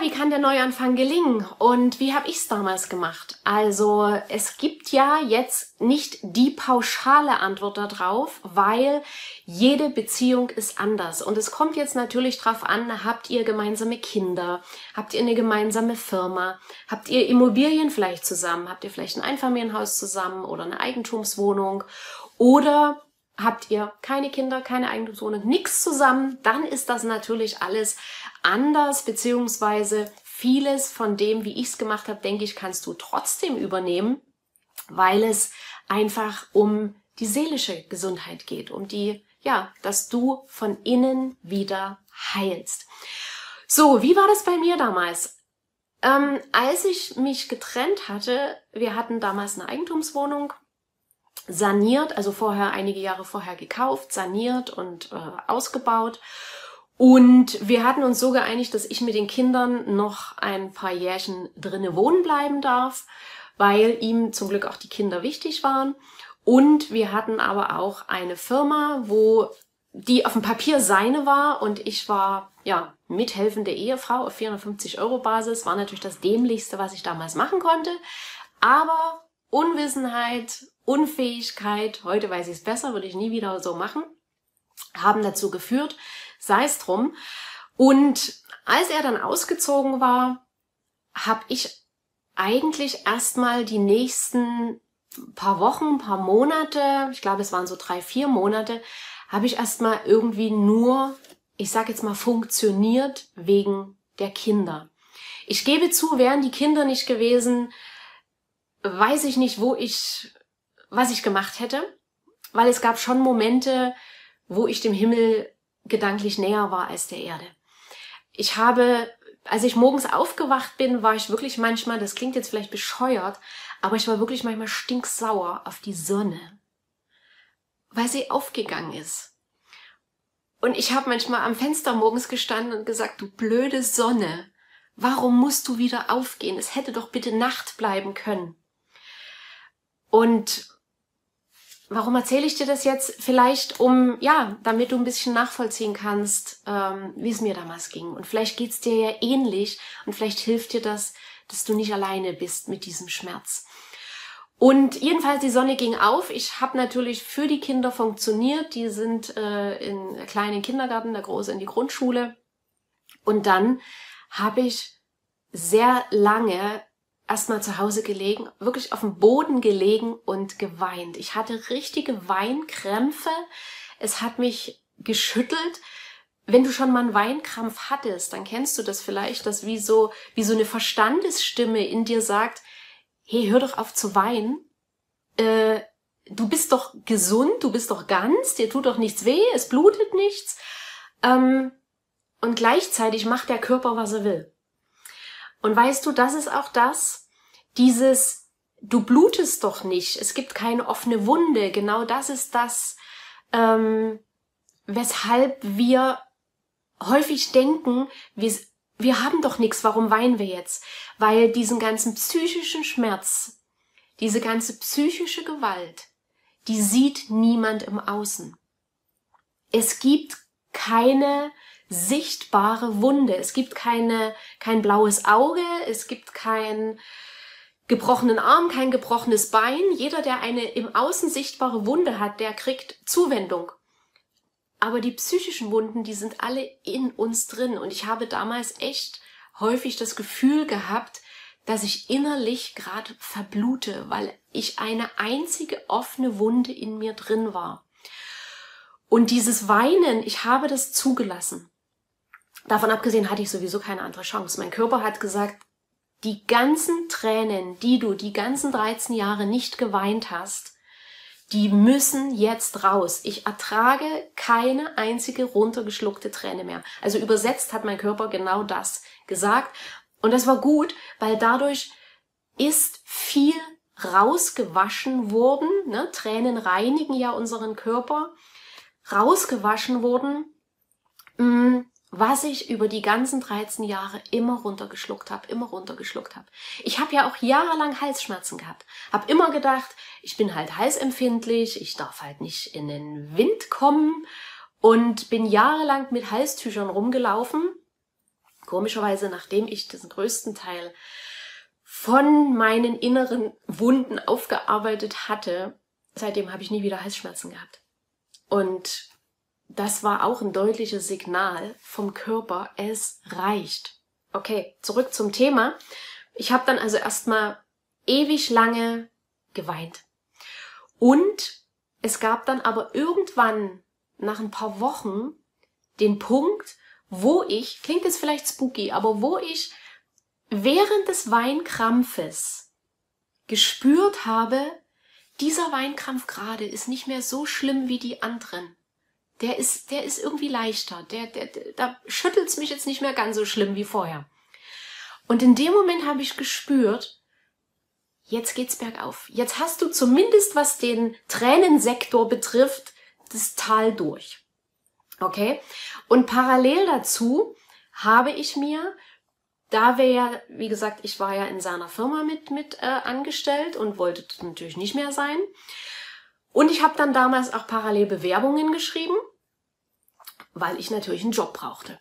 Wie kann der Neuanfang gelingen? Und wie habe ich es damals gemacht? Also es gibt ja jetzt nicht die pauschale Antwort darauf, weil jede Beziehung ist anders. Und es kommt jetzt natürlich darauf an, habt ihr gemeinsame Kinder, habt ihr eine gemeinsame Firma, habt ihr Immobilien vielleicht zusammen, habt ihr vielleicht ein Einfamilienhaus zusammen oder eine Eigentumswohnung? Oder habt ihr keine Kinder, keine Eigentumswohnung, nichts zusammen, dann ist das natürlich alles anders, beziehungsweise vieles von dem, wie ich es gemacht habe, denke ich, kannst du trotzdem übernehmen, weil es einfach um die seelische Gesundheit geht, um die, ja, dass du von innen wieder heilst. So, wie war das bei mir damals? Ähm, als ich mich getrennt hatte, wir hatten damals eine Eigentumswohnung saniert, also vorher einige Jahre vorher gekauft, saniert und äh, ausgebaut. Und wir hatten uns so geeinigt, dass ich mit den Kindern noch ein paar Jährchen drinnen wohnen bleiben darf, weil ihm zum Glück auch die Kinder wichtig waren. Und wir hatten aber auch eine Firma, wo die auf dem Papier seine war und ich war ja mithelfende Ehefrau auf 450 Euro Basis. War natürlich das dämlichste, was ich damals machen konnte. Aber Unwissenheit Unfähigkeit, heute weiß ich es besser, würde ich nie wieder so machen, haben dazu geführt, sei es drum. Und als er dann ausgezogen war, habe ich eigentlich erstmal die nächsten paar Wochen, paar Monate, ich glaube es waren so drei, vier Monate, habe ich erstmal irgendwie nur, ich sage jetzt mal, funktioniert wegen der Kinder. Ich gebe zu, wären die Kinder nicht gewesen, weiß ich nicht, wo ich was ich gemacht hätte, weil es gab schon Momente, wo ich dem Himmel gedanklich näher war als der Erde. Ich habe, als ich morgens aufgewacht bin, war ich wirklich manchmal, das klingt jetzt vielleicht bescheuert, aber ich war wirklich manchmal stinksauer auf die Sonne, weil sie aufgegangen ist. Und ich habe manchmal am Fenster morgens gestanden und gesagt, du blöde Sonne, warum musst du wieder aufgehen? Es hätte doch bitte Nacht bleiben können. Und Warum erzähle ich dir das jetzt? Vielleicht um, ja, damit du ein bisschen nachvollziehen kannst, ähm, wie es mir damals ging. Und vielleicht geht's dir ja ähnlich und vielleicht hilft dir das, dass du nicht alleine bist mit diesem Schmerz. Und jedenfalls die Sonne ging auf. Ich habe natürlich für die Kinder funktioniert. Die sind äh, in kleinen Kindergarten, der große in die Grundschule. Und dann habe ich sehr lange erstmal zu Hause gelegen, wirklich auf dem Boden gelegen und geweint. Ich hatte richtige Weinkrämpfe. Es hat mich geschüttelt. Wenn du schon mal einen Weinkrampf hattest, dann kennst du das vielleicht, dass wie so, wie so eine Verstandesstimme in dir sagt, hey, hör doch auf zu weinen. Äh, du bist doch gesund, du bist doch ganz, dir tut doch nichts weh, es blutet nichts. Ähm, und gleichzeitig macht der Körper, was er will. Und weißt du, das ist auch das, dieses, du blutest doch nicht, es gibt keine offene Wunde, genau das ist das, ähm, weshalb wir häufig denken, wir, wir haben doch nichts, warum weinen wir jetzt? Weil diesen ganzen psychischen Schmerz, diese ganze psychische Gewalt, die sieht niemand im Außen. Es gibt keine sichtbare Wunde. Es gibt keine, kein blaues Auge, es gibt kein gebrochenen Arm, kein gebrochenes Bein. Jeder, der eine im Außen sichtbare Wunde hat, der kriegt Zuwendung. Aber die psychischen Wunden, die sind alle in uns drin. Und ich habe damals echt häufig das Gefühl gehabt, dass ich innerlich gerade verblute, weil ich eine einzige offene Wunde in mir drin war. Und dieses Weinen, ich habe das zugelassen. Davon abgesehen hatte ich sowieso keine andere Chance. Mein Körper hat gesagt, die ganzen Tränen, die du die ganzen 13 Jahre nicht geweint hast, die müssen jetzt raus. Ich ertrage keine einzige runtergeschluckte Träne mehr. Also übersetzt hat mein Körper genau das gesagt. Und das war gut, weil dadurch ist viel rausgewaschen worden. Ne? Tränen reinigen ja unseren Körper. Rausgewaschen worden. Mm, was ich über die ganzen 13 Jahre immer runtergeschluckt habe, immer runtergeschluckt habe. Ich habe ja auch jahrelang Halsschmerzen gehabt. Hab immer gedacht, ich bin halt halsempfindlich, ich darf halt nicht in den Wind kommen und bin jahrelang mit Halstüchern rumgelaufen. Komischerweise, nachdem ich den größten Teil von meinen inneren Wunden aufgearbeitet hatte, seitdem habe ich nie wieder Halsschmerzen gehabt. Und das war auch ein deutliches Signal vom Körper, es reicht. Okay, zurück zum Thema. Ich habe dann also erstmal ewig lange geweint. Und es gab dann aber irgendwann nach ein paar Wochen den Punkt, wo ich, klingt jetzt vielleicht spooky, aber wo ich während des Weinkrampfes gespürt habe, dieser Weinkrampf gerade ist nicht mehr so schlimm wie die anderen der ist, der ist irgendwie leichter. Der, der, der, da schüttelt's mich jetzt nicht mehr ganz so schlimm wie vorher. Und in dem Moment habe ich gespürt, jetzt geht's bergauf. Jetzt hast du zumindest, was den Tränensektor betrifft, das Tal durch. Okay? Und parallel dazu habe ich mir, da wir ja, wie gesagt, ich war ja in seiner Firma mit, mit äh, angestellt und wollte natürlich nicht mehr sein. Und ich habe dann damals auch parallel Bewerbungen geschrieben weil ich natürlich einen Job brauchte.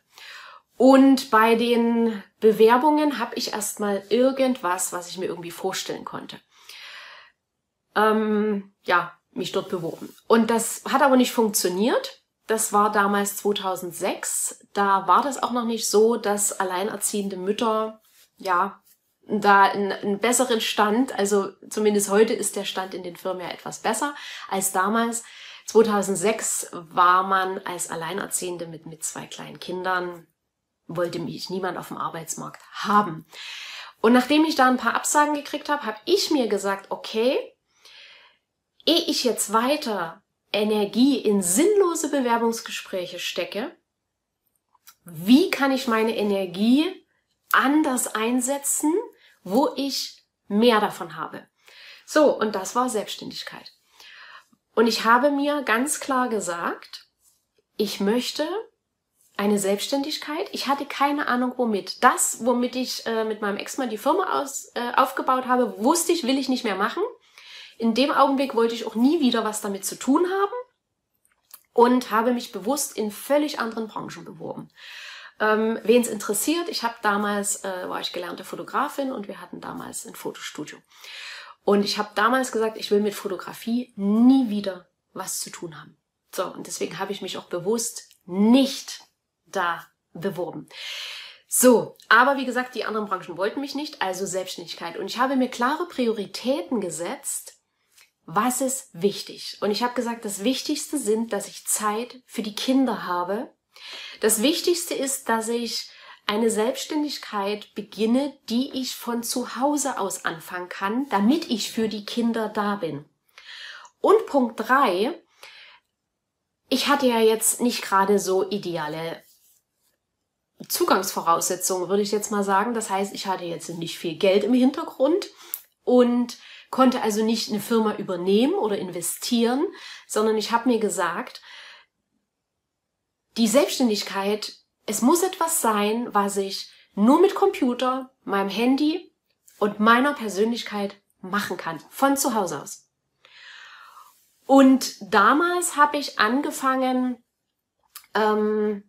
Und bei den Bewerbungen habe ich erstmal irgendwas, was ich mir irgendwie vorstellen konnte. Ähm, ja, mich dort beworben. Und das hat aber nicht funktioniert. Das war damals 2006. Da war das auch noch nicht so, dass alleinerziehende Mütter, ja, da einen, besseren Stand, also zumindest heute ist der Stand in den Firmen ja etwas besser als damals. 2006 war man als Alleinerziehende mit, mit zwei kleinen Kindern, wollte mich niemand auf dem Arbeitsmarkt haben. Und nachdem ich da ein paar Absagen gekriegt habe, habe ich mir gesagt, okay, ehe ich jetzt weiter Energie in sinnlose Bewerbungsgespräche stecke, wie kann ich meine Energie anders einsetzen, wo ich mehr davon habe? So, und das war Selbstständigkeit. Und ich habe mir ganz klar gesagt, ich möchte eine Selbstständigkeit. Ich hatte keine Ahnung womit. Das, womit ich äh, mit meinem Ex-Mann die Firma aus, äh, aufgebaut habe, wusste ich, will ich nicht mehr machen. In dem Augenblick wollte ich auch nie wieder was damit zu tun haben und habe mich bewusst in völlig anderen Branchen beworben. Ähm, Wen es interessiert, ich habe damals, äh, war ich gelernte Fotografin und wir hatten damals ein Fotostudio. Und ich habe damals gesagt, ich will mit Fotografie nie wieder was zu tun haben. So, und deswegen habe ich mich auch bewusst nicht da beworben. So, aber wie gesagt, die anderen Branchen wollten mich nicht, also Selbstständigkeit. Und ich habe mir klare Prioritäten gesetzt. Was ist wichtig? Und ich habe gesagt, das Wichtigste sind, dass ich Zeit für die Kinder habe. Das Wichtigste ist, dass ich eine Selbstständigkeit beginne, die ich von zu Hause aus anfangen kann, damit ich für die Kinder da bin. Und Punkt drei, ich hatte ja jetzt nicht gerade so ideale Zugangsvoraussetzungen, würde ich jetzt mal sagen. Das heißt, ich hatte jetzt nicht viel Geld im Hintergrund und konnte also nicht eine Firma übernehmen oder investieren, sondern ich habe mir gesagt, die Selbstständigkeit es muss etwas sein, was ich nur mit Computer, meinem Handy und meiner Persönlichkeit machen kann, von zu Hause aus. Und damals habe ich angefangen ähm,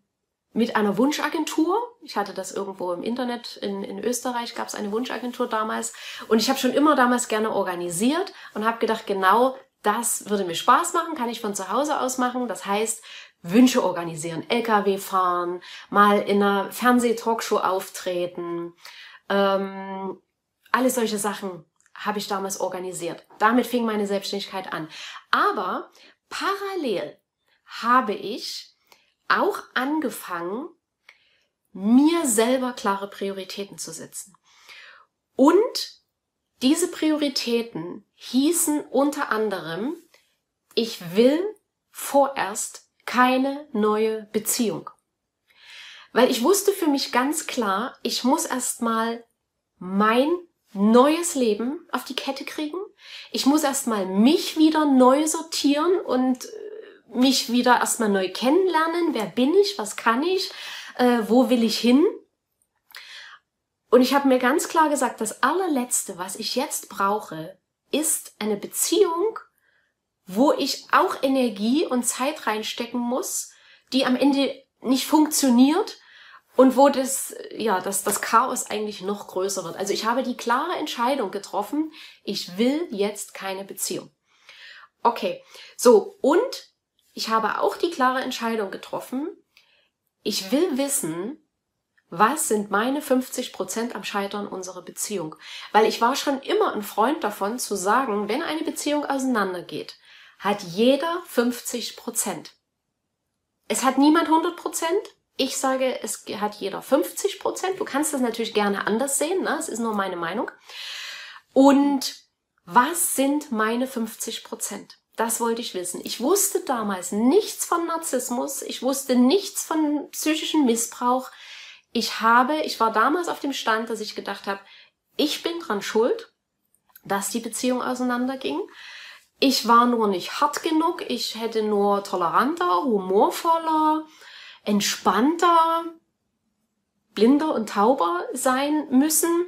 mit einer Wunschagentur. Ich hatte das irgendwo im Internet, in, in Österreich gab es eine Wunschagentur damals. Und ich habe schon immer damals gerne organisiert und habe gedacht, genau das würde mir Spaß machen, kann ich von zu Hause aus machen. Das heißt, Wünsche organisieren, LKW fahren, mal in einer Fernseh-Talkshow auftreten, ähm, alle solche Sachen habe ich damals organisiert. Damit fing meine Selbstständigkeit an. Aber parallel habe ich auch angefangen, mir selber klare Prioritäten zu setzen. Und diese Prioritäten hießen unter anderem, ich will vorerst keine neue Beziehung. Weil ich wusste für mich ganz klar, ich muss erstmal mein neues Leben auf die Kette kriegen. Ich muss erstmal mich wieder neu sortieren und äh, mich wieder erstmal neu kennenlernen. Wer bin ich? Was kann ich? Äh, wo will ich hin? Und ich habe mir ganz klar gesagt, das allerletzte, was ich jetzt brauche, ist eine Beziehung, ich auch Energie und Zeit reinstecken muss, die am Ende nicht funktioniert und wo das, ja, das, das Chaos eigentlich noch größer wird. Also ich habe die klare Entscheidung getroffen, ich will jetzt keine Beziehung. Okay, so, und ich habe auch die klare Entscheidung getroffen, ich will wissen, was sind meine 50 Prozent am Scheitern unserer Beziehung? Weil ich war schon immer ein Freund davon zu sagen, wenn eine Beziehung auseinandergeht, hat jeder 50 Prozent. Es hat niemand 100 Prozent. Ich sage, es hat jeder 50 Prozent. Du kannst das natürlich gerne anders sehen. Ne? Es ist nur meine Meinung. Und was sind meine 50 Prozent? Das wollte ich wissen. Ich wusste damals nichts von Narzissmus. Ich wusste nichts von psychischem Missbrauch ich habe, ich war damals auf dem Stand, dass ich gedacht habe, ich bin dran schuld, dass die Beziehung auseinanderging. Ich war nur nicht hart genug, ich hätte nur toleranter, humorvoller, entspannter, blinder und tauber sein müssen,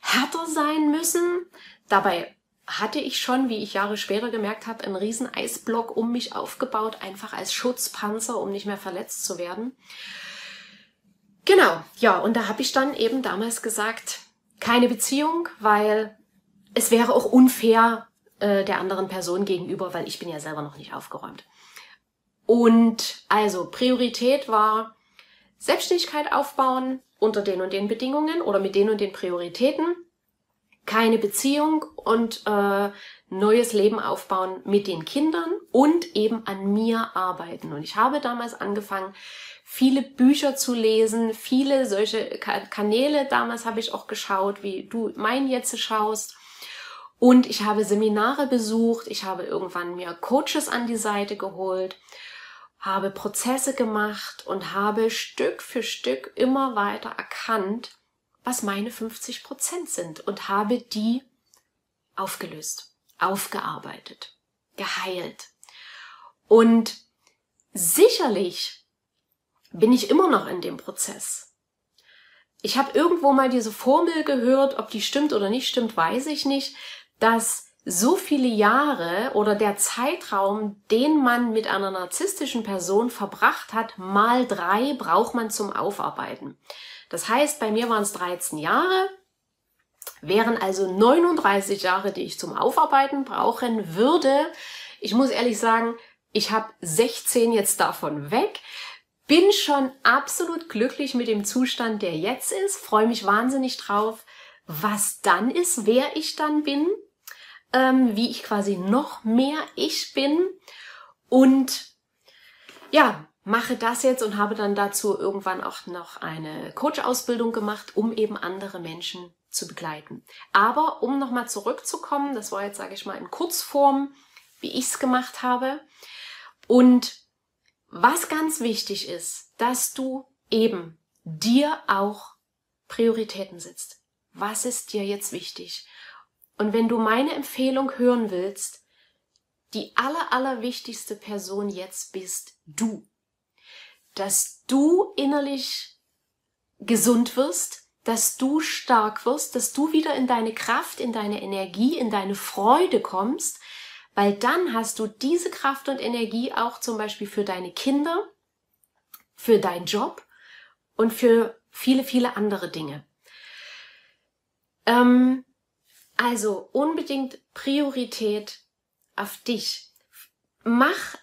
härter sein müssen. Dabei hatte ich schon, wie ich Jahre später gemerkt habe, einen riesen Eisblock um mich aufgebaut, einfach als Schutzpanzer, um nicht mehr verletzt zu werden. Genau, ja, und da habe ich dann eben damals gesagt, keine Beziehung, weil es wäre auch unfair äh, der anderen Person gegenüber, weil ich bin ja selber noch nicht aufgeräumt. Und also Priorität war Selbstständigkeit aufbauen unter den und den Bedingungen oder mit den und den Prioritäten, keine Beziehung und äh, neues Leben aufbauen mit den Kindern und eben an mir arbeiten. Und ich habe damals angefangen, viele Bücher zu lesen, viele solche Kanäle. Damals habe ich auch geschaut, wie du mein jetzt schaust. Und ich habe Seminare besucht, ich habe irgendwann mir Coaches an die Seite geholt, habe Prozesse gemacht und habe Stück für Stück immer weiter erkannt, was meine 50 Prozent sind und habe die aufgelöst, aufgearbeitet, geheilt. Und sicherlich bin ich immer noch in dem Prozess. Ich habe irgendwo mal diese Formel gehört, ob die stimmt oder nicht stimmt, weiß ich nicht, dass so viele Jahre oder der Zeitraum, den man mit einer narzisstischen Person verbracht hat, mal drei braucht man zum Aufarbeiten. Das heißt, bei mir waren es 13 Jahre, wären also 39 Jahre, die ich zum Aufarbeiten brauchen würde. Ich muss ehrlich sagen, ich habe 16 jetzt davon weg bin schon absolut glücklich mit dem Zustand, der jetzt ist, freue mich wahnsinnig drauf, was dann ist, wer ich dann bin, ähm, wie ich quasi noch mehr ich bin und ja, mache das jetzt und habe dann dazu irgendwann auch noch eine Coach-Ausbildung gemacht, um eben andere Menschen zu begleiten. Aber um nochmal zurückzukommen, das war jetzt, sage ich mal, in Kurzform, wie ich es gemacht habe. Und was ganz wichtig ist, dass du eben dir auch Prioritäten setzt. Was ist dir jetzt wichtig? Und wenn du meine Empfehlung hören willst, die aller, aller wichtigste Person jetzt bist du. Dass du innerlich gesund wirst, dass du stark wirst, dass du wieder in deine Kraft, in deine Energie, in deine Freude kommst, weil dann hast du diese Kraft und Energie auch zum Beispiel für deine Kinder, für deinen Job und für viele, viele andere Dinge. Ähm, also unbedingt Priorität auf dich. Mach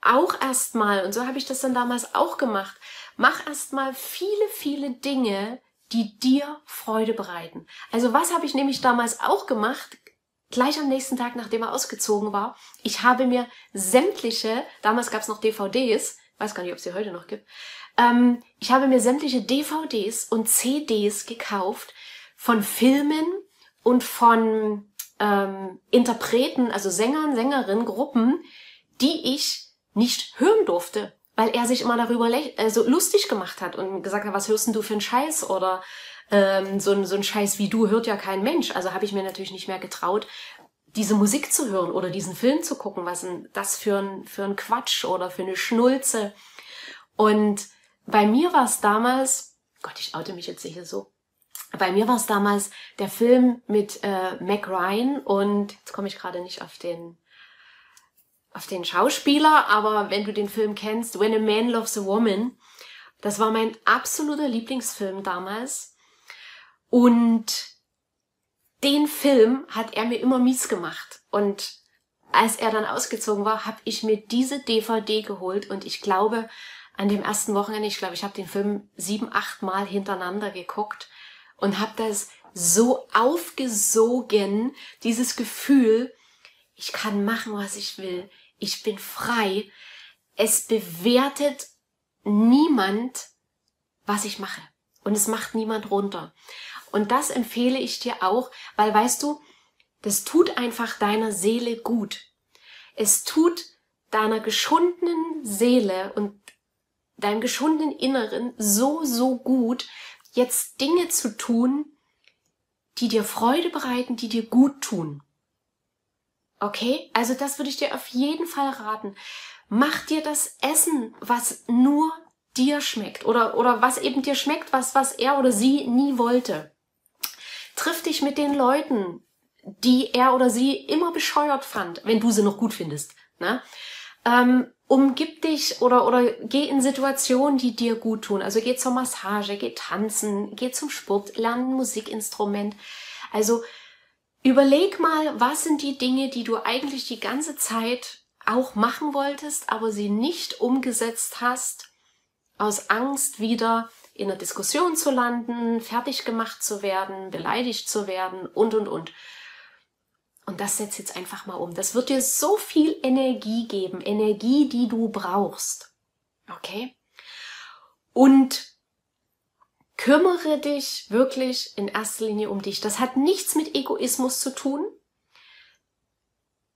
auch erstmal, und so habe ich das dann damals auch gemacht, mach erstmal viele, viele Dinge, die dir Freude bereiten. Also was habe ich nämlich damals auch gemacht? gleich am nächsten Tag, nachdem er ausgezogen war, ich habe mir sämtliche, damals gab es noch DVDs, weiß gar nicht, ob es sie heute noch gibt, ähm, ich habe mir sämtliche DVDs und CDs gekauft von Filmen und von ähm, Interpreten, also Sängern, Sängerinnen, Gruppen, die ich nicht hören durfte, weil er sich immer darüber also lustig gemacht hat und gesagt hat, was hörst denn du für einen Scheiß oder ähm, so, ein, so ein Scheiß wie du hört ja kein Mensch. Also habe ich mir natürlich nicht mehr getraut, diese Musik zu hören oder diesen Film zu gucken, was denn das für ein, für ein Quatsch oder für eine Schnulze. Und bei mir war es damals, Gott, ich oute mich jetzt sicher so, bei mir war es damals der Film mit äh, Mac Ryan und jetzt komme ich gerade nicht auf den auf den Schauspieler, aber wenn du den Film kennst, When a Man Loves a Woman, das war mein absoluter Lieblingsfilm damals. Und den Film hat er mir immer mies gemacht. Und als er dann ausgezogen war, habe ich mir diese DVD geholt und ich glaube, an dem ersten Wochenende, ich glaube, ich habe den Film sieben, acht Mal hintereinander geguckt und habe das so aufgesogen, dieses Gefühl, ich kann machen, was ich will, ich bin frei. Es bewertet niemand, was ich mache. Und es macht niemand runter. Und das empfehle ich dir auch, weil weißt du, das tut einfach deiner Seele gut. Es tut deiner geschundenen Seele und deinem geschundenen Inneren so, so gut, jetzt Dinge zu tun, die dir Freude bereiten, die dir gut tun. Okay? Also das würde ich dir auf jeden Fall raten. Mach dir das Essen, was nur dir schmeckt oder, oder was eben dir schmeckt, was, was er oder sie nie wollte. Triff dich mit den Leuten, die er oder sie immer bescheuert fand, wenn du sie noch gut findest. Ne? Ähm, umgib dich oder, oder geh in Situationen, die dir gut tun. Also geh zur Massage, geh tanzen, geh zum Sport, lern ein Musikinstrument. Also Überleg mal, was sind die Dinge, die du eigentlich die ganze Zeit auch machen wolltest, aber sie nicht umgesetzt hast, aus Angst wieder in einer Diskussion zu landen, fertig gemacht zu werden, beleidigt zu werden und, und, und. Und das setzt jetzt einfach mal um. Das wird dir so viel Energie geben, Energie, die du brauchst. Okay? Und kümmere dich wirklich in erster Linie um dich. Das hat nichts mit Egoismus zu tun.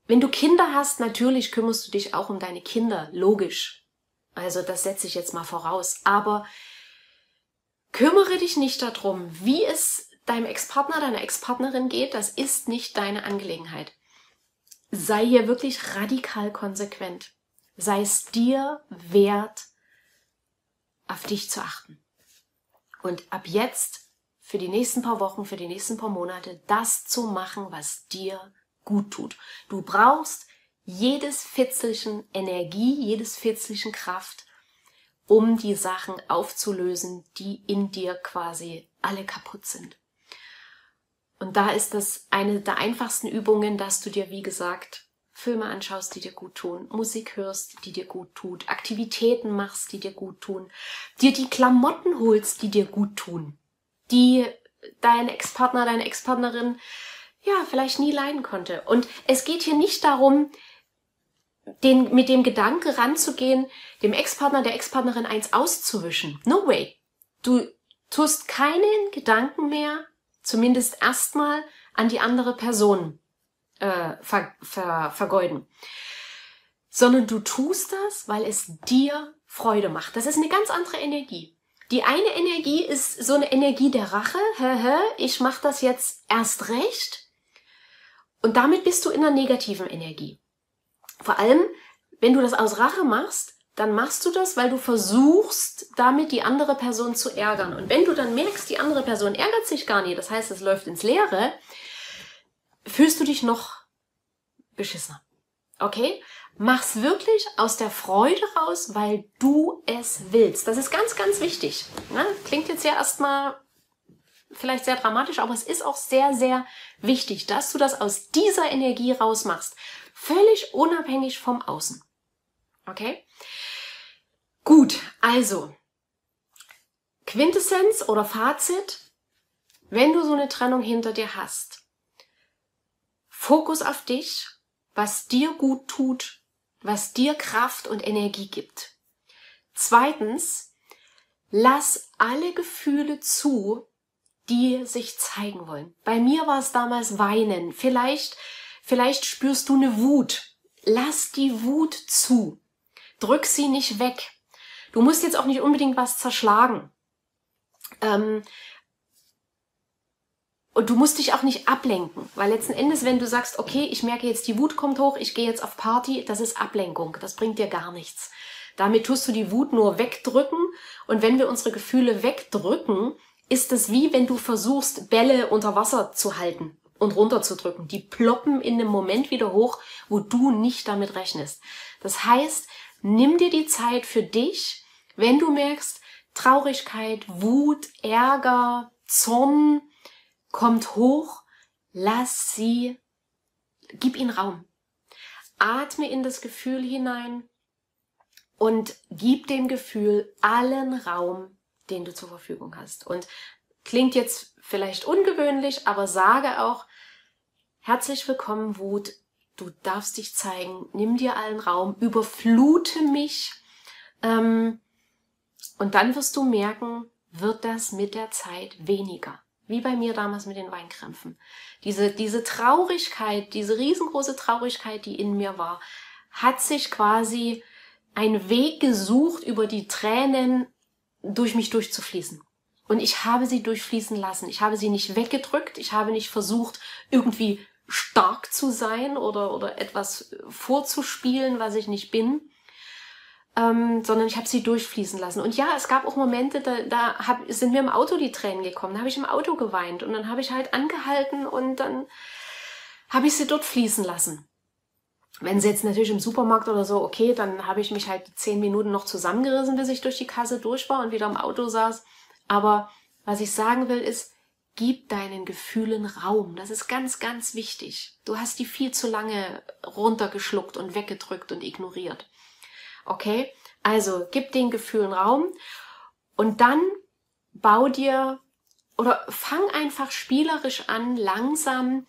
Wenn du Kinder hast, natürlich kümmerst du dich auch um deine Kinder, logisch. Also das setze ich jetzt mal voraus. Aber kümmere dich nicht darum, wie es deinem Ex-Partner, deiner Ex-Partnerin geht. Das ist nicht deine Angelegenheit. Sei hier wirklich radikal konsequent. Sei es dir wert, auf dich zu achten. Und ab jetzt, für die nächsten paar Wochen, für die nächsten paar Monate, das zu machen, was dir gut tut. Du brauchst jedes Fitzelchen Energie, jedes Fitzelchen Kraft, um die Sachen aufzulösen, die in dir quasi alle kaputt sind. Und da ist das eine der einfachsten Übungen, dass du dir, wie gesagt, Filme anschaust, die dir gut tun, Musik hörst, die dir gut tut, Aktivitäten machst, die dir gut tun, dir die Klamotten holst, die dir gut tun, die dein Ex-Partner, deine Ex-Partnerin ja vielleicht nie leiden konnte. Und es geht hier nicht darum, den, mit dem Gedanke ranzugehen, dem Ex-Partner, der Ex-Partnerin eins auszuwischen. No way. Du tust keinen Gedanken mehr, zumindest erstmal, an die andere Person äh, ver, ver, vergeuden. Sondern du tust das, weil es dir Freude macht. Das ist eine ganz andere Energie. Die eine Energie ist so eine Energie der Rache. Ich mache das jetzt erst recht. Und damit bist du in einer negativen Energie. Vor allem, wenn du das aus Rache machst, dann machst du das, weil du versuchst, damit die andere Person zu ärgern. Und wenn du dann merkst, die andere Person ärgert sich gar nicht, das heißt, es läuft ins Leere, fühlst du dich noch beschissener. Okay? Mach's wirklich aus der Freude raus, weil du es willst. Das ist ganz, ganz wichtig. Ne? Klingt jetzt ja erstmal vielleicht sehr dramatisch, aber es ist auch sehr, sehr wichtig, dass du das aus dieser Energie rausmachst. Völlig unabhängig vom Außen. Okay? Gut, also Quintessenz oder Fazit, wenn du so eine Trennung hinter dir hast, Fokus auf dich, was dir gut tut, was dir Kraft und Energie gibt. Zweitens, lass alle Gefühle zu, die sich zeigen wollen. Bei mir war es damals Weinen. Vielleicht, vielleicht spürst du eine Wut. Lass die Wut zu. Drück sie nicht weg. Du musst jetzt auch nicht unbedingt was zerschlagen. Ähm, und du musst dich auch nicht ablenken, weil letzten Endes, wenn du sagst, okay, ich merke jetzt, die Wut kommt hoch, ich gehe jetzt auf Party, das ist Ablenkung, das bringt dir gar nichts. Damit tust du die Wut nur wegdrücken und wenn wir unsere Gefühle wegdrücken, ist es wie wenn du versuchst, Bälle unter Wasser zu halten und runterzudrücken. Die ploppen in einem Moment wieder hoch, wo du nicht damit rechnest. Das heißt, nimm dir die Zeit für dich, wenn du merkst, Traurigkeit, Wut, Ärger, Zorn kommt hoch, lass sie, gib ihnen Raum. Atme in das Gefühl hinein und gib dem Gefühl allen Raum, den du zur Verfügung hast. Und klingt jetzt vielleicht ungewöhnlich, aber sage auch, herzlich willkommen, Wut. Du darfst dich zeigen, nimm dir allen Raum, überflute mich. Ähm, und dann wirst du merken, wird das mit der Zeit weniger. Wie bei mir damals mit den Weinkrämpfen. Diese, diese Traurigkeit, diese riesengroße Traurigkeit, die in mir war, hat sich quasi einen Weg gesucht, über die Tränen durch mich durchzufließen. Und ich habe sie durchfließen lassen. Ich habe sie nicht weggedrückt. Ich habe nicht versucht, irgendwie stark zu sein oder, oder etwas vorzuspielen, was ich nicht bin. Ähm, sondern ich habe sie durchfließen lassen. Und ja, es gab auch Momente, da, da hab, sind mir im Auto die Tränen gekommen. Da habe ich im Auto geweint und dann habe ich halt angehalten und dann habe ich sie dort fließen lassen. Wenn sie jetzt natürlich im Supermarkt oder so, okay, dann habe ich mich halt zehn Minuten noch zusammengerissen, bis ich durch die Kasse durch war und wieder im Auto saß. Aber was ich sagen will, ist, gib deinen Gefühlen Raum. Das ist ganz, ganz wichtig. Du hast die viel zu lange runtergeschluckt und weggedrückt und ignoriert. Okay? Also, gib den Gefühlen Raum und dann bau dir oder fang einfach spielerisch an, langsam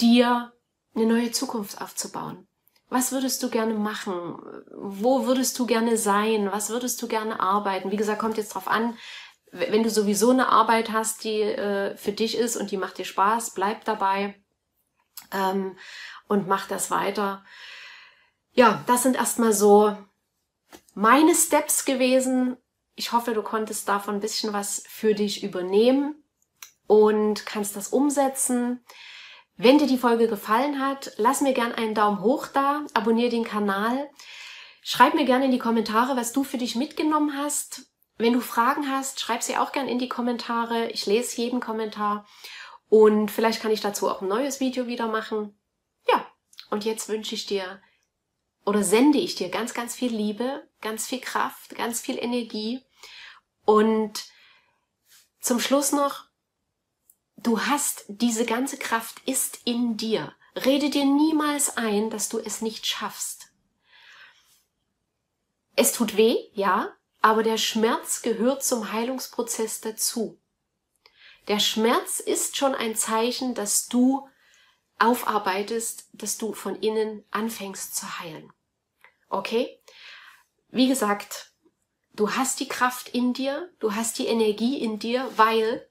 dir eine neue Zukunft aufzubauen. Was würdest du gerne machen? Wo würdest du gerne sein? Was würdest du gerne arbeiten? Wie gesagt, kommt jetzt drauf an, wenn du sowieso eine Arbeit hast, die äh, für dich ist und die macht dir Spaß, bleib dabei ähm, und mach das weiter. Ja, das sind erstmal so meine Steps gewesen. Ich hoffe, du konntest davon ein bisschen was für dich übernehmen und kannst das umsetzen. Wenn dir die Folge gefallen hat, lass mir gern einen Daumen hoch da, abonniere den Kanal, schreib mir gerne in die Kommentare, was du für dich mitgenommen hast. Wenn du Fragen hast, schreib sie auch gern in die Kommentare. Ich lese jeden Kommentar und vielleicht kann ich dazu auch ein neues Video wieder machen. Ja, und jetzt wünsche ich dir oder sende ich dir ganz, ganz viel Liebe, ganz viel Kraft, ganz viel Energie und zum Schluss noch, Du hast diese ganze Kraft ist in dir. Rede dir niemals ein, dass du es nicht schaffst. Es tut weh, ja, aber der Schmerz gehört zum Heilungsprozess dazu. Der Schmerz ist schon ein Zeichen, dass du aufarbeitest, dass du von innen anfängst zu heilen. Okay? Wie gesagt, du hast die Kraft in dir, du hast die Energie in dir, weil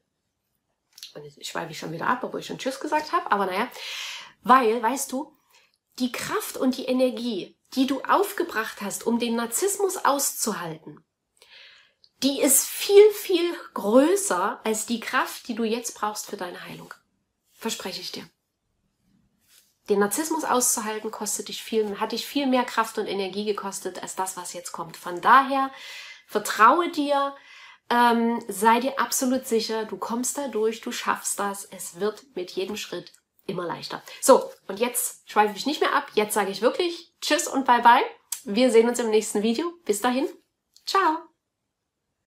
und jetzt schweife ich schon wieder ab, obwohl ich schon Tschüss gesagt habe, aber naja, weil, weißt du, die Kraft und die Energie, die du aufgebracht hast, um den Narzissmus auszuhalten, die ist viel, viel größer als die Kraft, die du jetzt brauchst für deine Heilung. Verspreche ich dir. Den Narzissmus auszuhalten kostet dich viel, hat dich viel mehr Kraft und Energie gekostet als das, was jetzt kommt. Von daher vertraue dir, ähm, sei dir absolut sicher, du kommst da durch, du schaffst das. Es wird mit jedem Schritt immer leichter. So, und jetzt schweife ich nicht mehr ab. Jetzt sage ich wirklich Tschüss und Bye-bye. Wir sehen uns im nächsten Video. Bis dahin. Ciao.